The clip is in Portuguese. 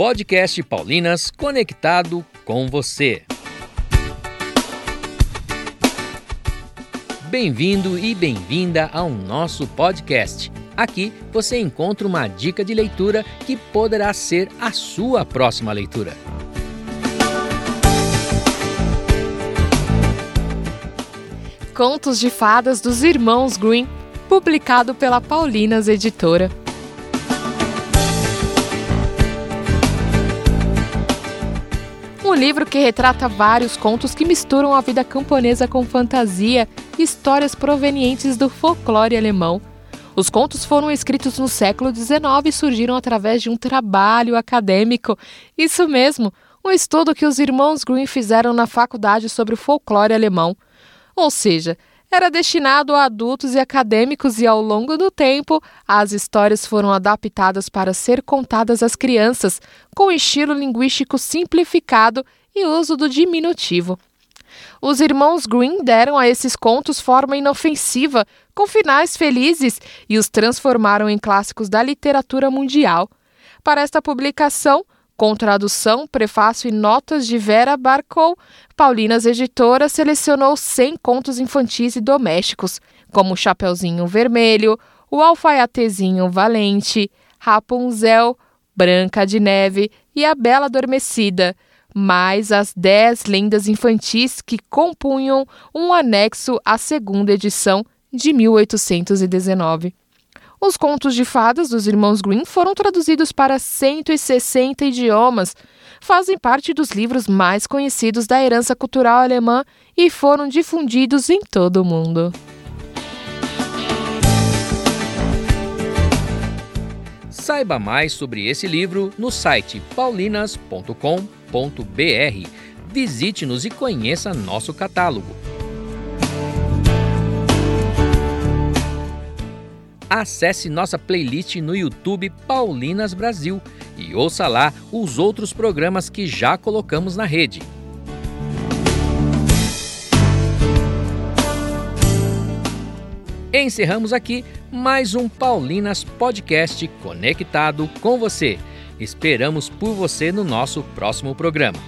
Podcast Paulinas conectado com você. Bem-vindo e bem-vinda ao nosso podcast. Aqui você encontra uma dica de leitura que poderá ser a sua próxima leitura. Contos de Fadas dos Irmãos Green, publicado pela Paulinas Editora. Livro que retrata vários contos que misturam a vida camponesa com fantasia e histórias provenientes do folclore alemão. Os contos foram escritos no século XIX e surgiram através de um trabalho acadêmico. Isso mesmo, um estudo que os irmãos Green fizeram na faculdade sobre o folclore alemão. Ou seja, era destinado a adultos e acadêmicos e ao longo do tempo, as histórias foram adaptadas para ser contadas às crianças, com estilo linguístico simplificado e uso do diminutivo. Os irmãos Green deram a esses contos forma inofensiva, com finais felizes, e os transformaram em clássicos da literatura mundial. Para esta publicação, com tradução, prefácio e notas de Vera Barcou, Paulinas Editora selecionou 100 contos infantis e domésticos, como Chapeuzinho Vermelho, O Alfaiatezinho Valente, Rapunzel, Branca de Neve e A Bela Adormecida, mais as 10 lendas infantis que compunham um anexo à segunda edição de 1819. Os contos de fadas dos irmãos Green foram traduzidos para 160 idiomas, fazem parte dos livros mais conhecidos da herança cultural alemã e foram difundidos em todo o mundo. Saiba mais sobre esse livro no site paulinas.com.br. Visite-nos e conheça nosso catálogo. Acesse nossa playlist no YouTube Paulinas Brasil e ouça lá os outros programas que já colocamos na rede. Encerramos aqui mais um Paulinas Podcast conectado com você. Esperamos por você no nosso próximo programa.